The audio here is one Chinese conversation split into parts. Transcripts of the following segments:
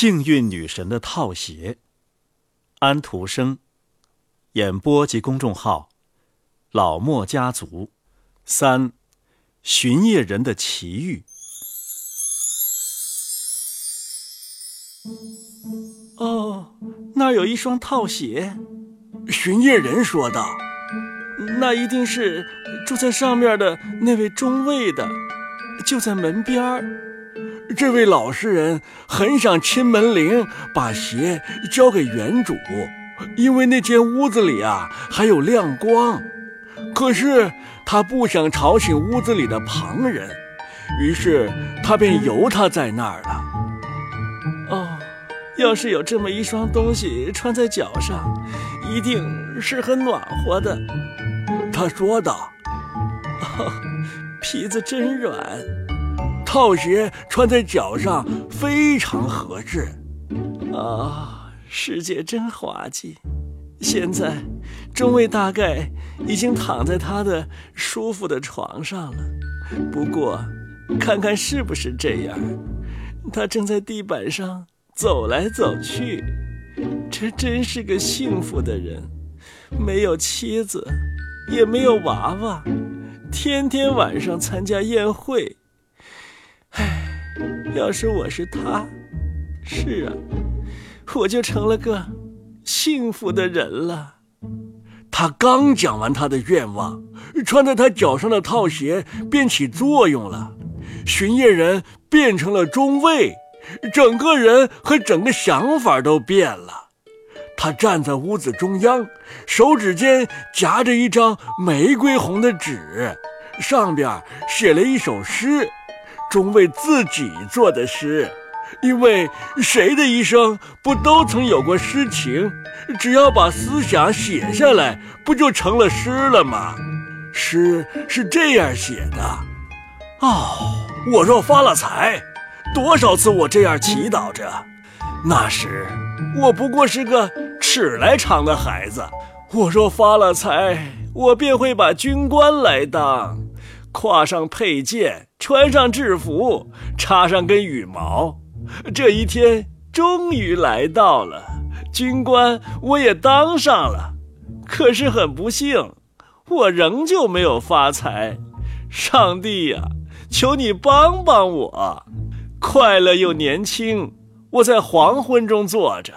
幸运女神的套鞋，安徒生。演播及公众号：老莫家族。三，巡夜人的奇遇。哦，那儿有一双套鞋。巡夜人说道：“那一定是住在上面的那位中尉的，就在门边儿。”这位老实人很想亲门铃，把鞋交给原主，因为那间屋子里啊还有亮光。可是他不想吵醒屋子里的旁人，于是他便由他在那儿了。哦，要是有这么一双东西穿在脚上，一定是很暖和的。他说道：“哦，皮子真软。”套鞋穿在脚上非常合适，啊，世界真滑稽！现在，中尉大概已经躺在他的舒服的床上了。不过，看看是不是这样，他正在地板上走来走去。这真是个幸福的人，没有妻子，也没有娃娃，天天晚上参加宴会。要是我是他，是啊，我就成了个幸福的人了。他刚讲完他的愿望，穿在他脚上的套鞋便起作用了，巡夜人变成了中尉，整个人和整个想法都变了。他站在屋子中央，手指间夹着一张玫瑰红的纸，上边写了一首诗。中尉自己做的诗，因为谁的一生不都曾有过诗情？只要把思想写下来，不就成了诗了吗？诗是这样写的：哦，我若发了财，多少次我这样祈祷着。那时我不过是个尺来长的孩子。我若发了财，我便会把军官来当。挎上佩剑，穿上制服，插上根羽毛，这一天终于来到了。军官我也当上了，可是很不幸，我仍旧没有发财。上帝呀，求你帮帮我！快乐又年轻，我在黄昏中坐着，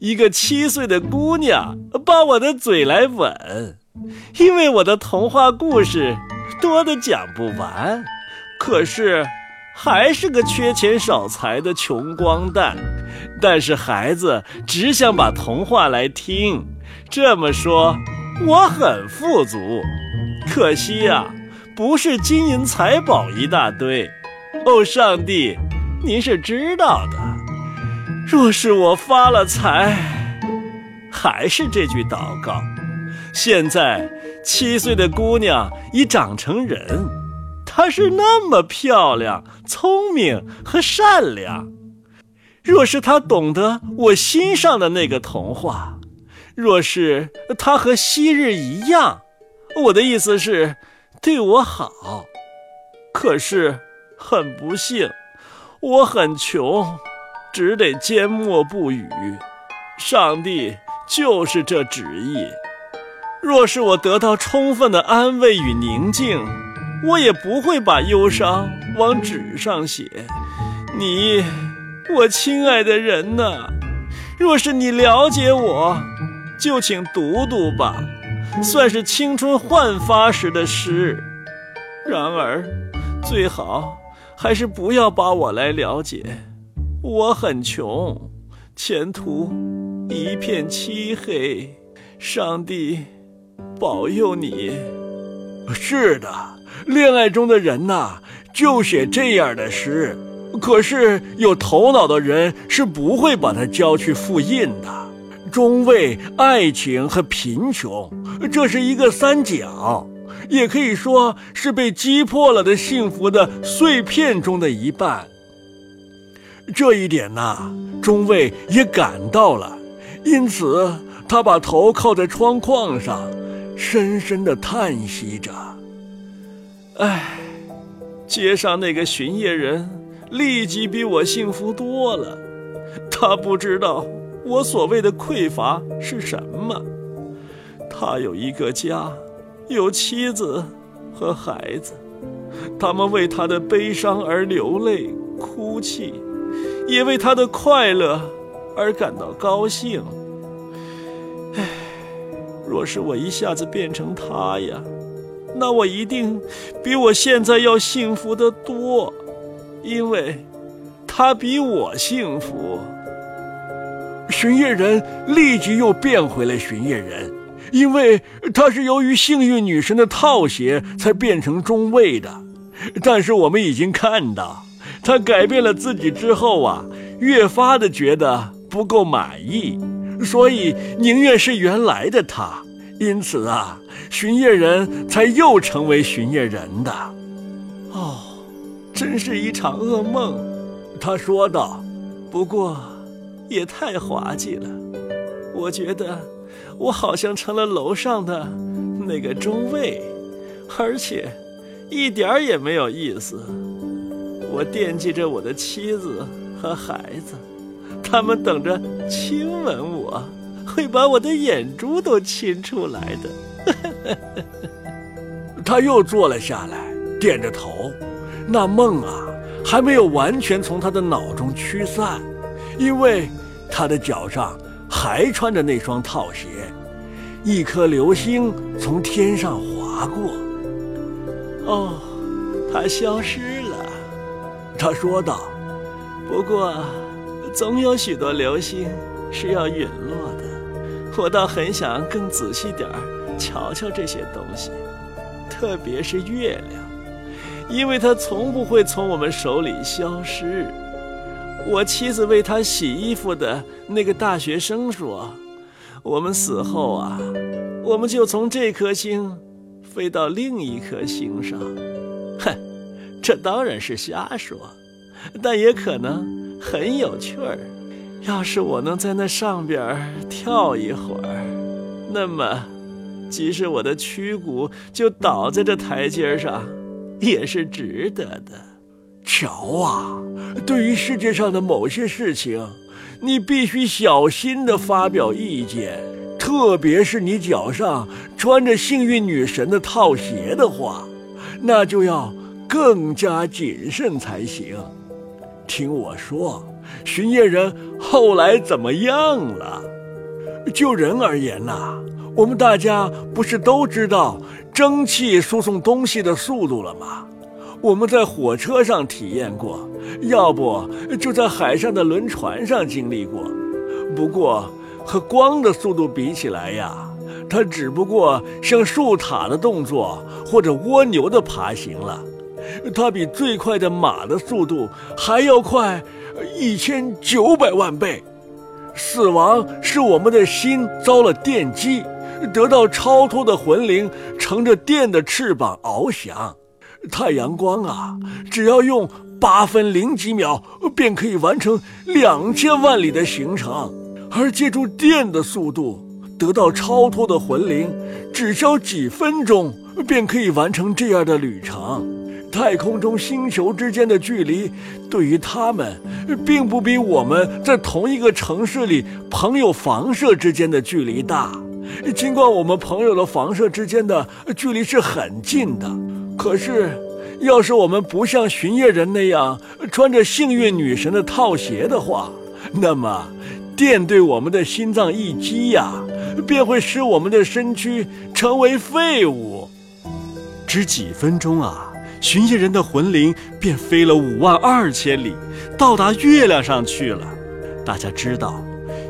一个七岁的姑娘把我的嘴来吻，因为我的童话故事。多的讲不完，可是还是个缺钱少财的穷光蛋。但是孩子只想把童话来听，这么说我很富足。可惜呀，不是金银财宝一大堆。哦，上帝，您是知道的。若是我发了财，还是这句祷告。现在。七岁的姑娘已长成人，她是那么漂亮、聪明和善良。若是她懂得我心上的那个童话，若是她和昔日一样，我的意思是对我好。可是很不幸，我很穷，只得缄默不语。上帝就是这旨意。若是我得到充分的安慰与宁静，我也不会把忧伤往纸上写。你，我亲爱的人呐，若是你了解我，就请读读吧，算是青春焕发时的诗。然而，最好还是不要把我来了解。我很穷，前途一片漆黑。上帝。保佑你。是的，恋爱中的人呐，就写这样的诗。可是有头脑的人是不会把它交去复印的。中尉、爱情和贫穷，这是一个三角，也可以说是被击破了的幸福的碎片中的一半。这一点呐，中尉也感到了，因此他把头靠在窗框上。深深的叹息着，唉，街上那个巡夜人立即比我幸福多了。他不知道我所谓的匮乏是什么。他有一个家，有妻子和孩子，他们为他的悲伤而流泪哭泣，也为他的快乐而感到高兴。若是我一下子变成他呀，那我一定比我现在要幸福得多，因为他比我幸福。巡夜人立即又变回了巡夜人，因为他是由于幸运女神的套鞋才变成中尉的。但是我们已经看到，他改变了自己之后啊，越发的觉得不够满意，所以宁愿是原来的他。因此啊，巡夜人才又成为巡夜人的。哦，真是一场噩梦，他说道。不过。也太滑稽了，我觉得我好像成了楼上的那个中尉，而且一点儿也没有意思。我惦记着我的妻子和孩子，他们等着亲吻我，会把我的眼珠都亲出来的。他又坐了下来，点着头，那梦啊还没有完全从他的脑中驱散，因为。他的脚上还穿着那双套鞋，一颗流星从天上划过。哦，它消失了，他说道。不过，总有许多流星是要陨落的。我倒很想更仔细点儿瞧瞧这些东西，特别是月亮，因为它从不会从我们手里消失。我妻子为他洗衣服的那个大学生说：“我们死后啊，我们就从这颗星飞到另一颗星上。”哼，这当然是瞎说，但也可能很有趣儿。要是我能在那上边跳一会儿，那么即使我的躯骨就倒在这台阶上，也是值得的。瞧啊，对于世界上的某些事情，你必须小心地发表意见，特别是你脚上穿着幸运女神的套鞋的话，那就要更加谨慎才行。听我说，巡夜人后来怎么样了？就人而言呐，我们大家不是都知道蒸汽输送东西的速度了吗？我们在火车上体验过，要不就在海上的轮船上经历过。不过和光的速度比起来呀，它只不过像树塔的动作或者蜗牛的爬行了。它比最快的马的速度还要快一千九百万倍。死亡是我们的心遭了电击，得到超脱的魂灵乘着电的翅膀翱翔。太阳光啊，只要用八分零几秒，便可以完成两千万里的行程；而借助电的速度得到超脱的魂灵，只需要几分钟便可以完成这样的旅程。太空中星球之间的距离，对于他们，并不比我们在同一个城市里朋友房舍之间的距离大。尽管我们朋友的房舍之间的距离是很近的。可是，要是我们不像巡夜人那样穿着幸运女神的套鞋的话，那么电对我们的心脏一击呀，便会使我们的身躯成为废物。只几分钟啊，巡夜人的魂灵便飞了五万二千里，到达月亮上去了。大家知道，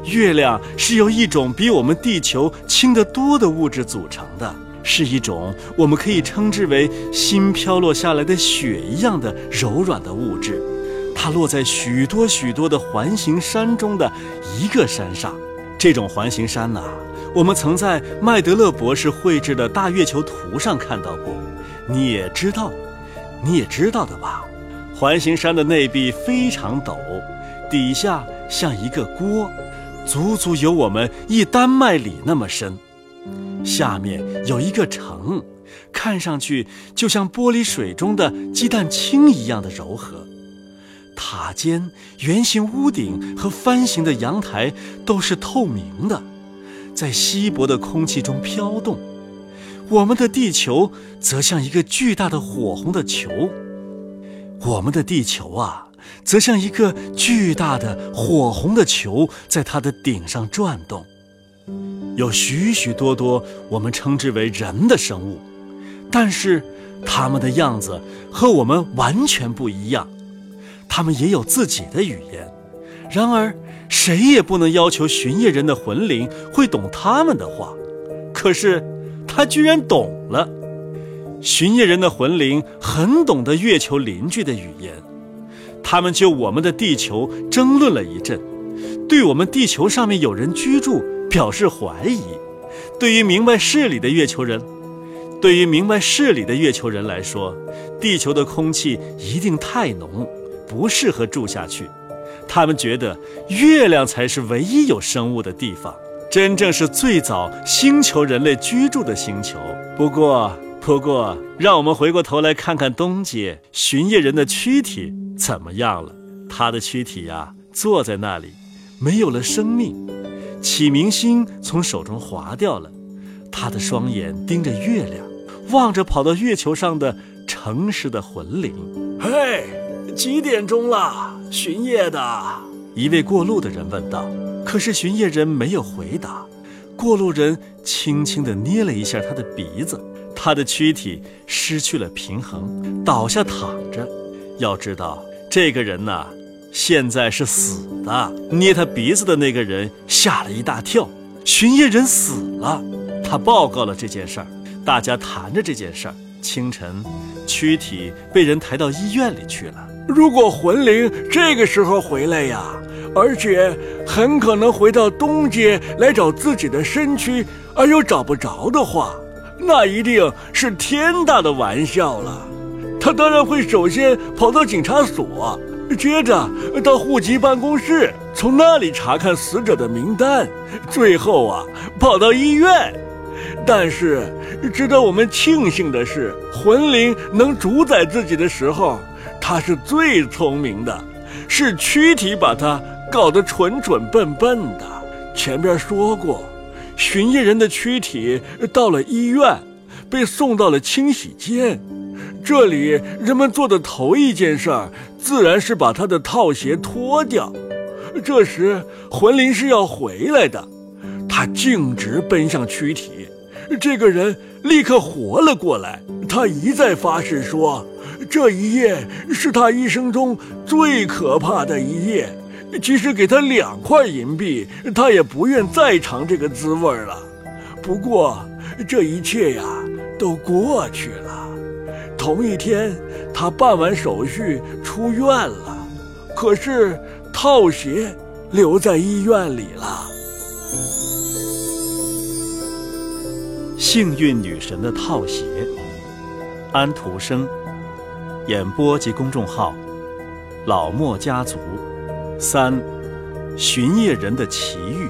月亮是由一种比我们地球轻得多的物质组成的。是一种我们可以称之为新飘落下来的雪一样的柔软的物质，它落在许多许多的环形山中的一个山上。这种环形山呐，我们曾在麦德勒博士绘制的大月球图上看到过。你也知道，你也知道的吧？环形山的内壁非常陡，底下像一个锅，足足有我们一丹麦里那么深。下面有一个城，看上去就像玻璃水中的鸡蛋清一样的柔和。塔尖、圆形屋顶和翻形的阳台都是透明的，在稀薄的空气中飘动。我们的地球则像一个巨大的火红的球。我们的地球啊，则像一个巨大的火红的球，在它的顶上转动。有许许多多我们称之为人的生物，但是他们的样子和我们完全不一样。他们也有自己的语言，然而谁也不能要求巡夜人的魂灵会懂他们的话。可是他居然懂了。巡夜人的魂灵很懂得月球邻居的语言，他们就我们的地球争论了一阵，对我们地球上面有人居住表示怀疑。对于明白事理的月球人，对于明白事理的月球人来说，地球的空气一定太浓。不适合住下去，他们觉得月亮才是唯一有生物的地方，真正是最早星球人类居住的星球。不过，不过，让我们回过头来看看东街巡夜人的躯体怎么样了。他的躯体呀，坐在那里，没有了生命。启明星从手中滑掉了，他的双眼盯着月亮，望着跑到月球上的诚实的魂灵。嘿。几点钟了？巡夜的一位过路的人问道。可是巡夜人没有回答。过路人轻轻地捏了一下他的鼻子，他的躯体失去了平衡，倒下躺着。要知道，这个人呐，现在是死的。捏他鼻子的那个人吓了一大跳。巡夜人死了，他报告了这件事儿。大家谈着这件事儿。清晨，躯体被人抬到医院里去了。如果魂灵这个时候回来呀，而且很可能回到东街来找自己的身躯，而又找不着的话，那一定是天大的玩笑了。他当然会首先跑到警察所，接着到户籍办公室，从那里查看死者的名单，最后啊，跑到医院。但是，值得我们庆幸的是，魂灵能主宰自己的时候。他是最聪明的，是躯体把他搞得蠢蠢笨笨的。前边说过，巡夜人的躯体到了医院，被送到了清洗间。这里人们做的头一件事儿，自然是把他的套鞋脱掉。这时魂灵是要回来的，他径直奔向躯体，这个人立刻活了过来。他一再发誓说。这一夜是他一生中最可怕的一夜，即使给他两块银币，他也不愿再尝这个滋味了。不过，这一切呀都过去了。同一天，他办完手续出院了，可是套鞋留在医院里了。幸运女神的套鞋，安徒生。演播及公众号：老莫家族，三，巡夜人的奇遇。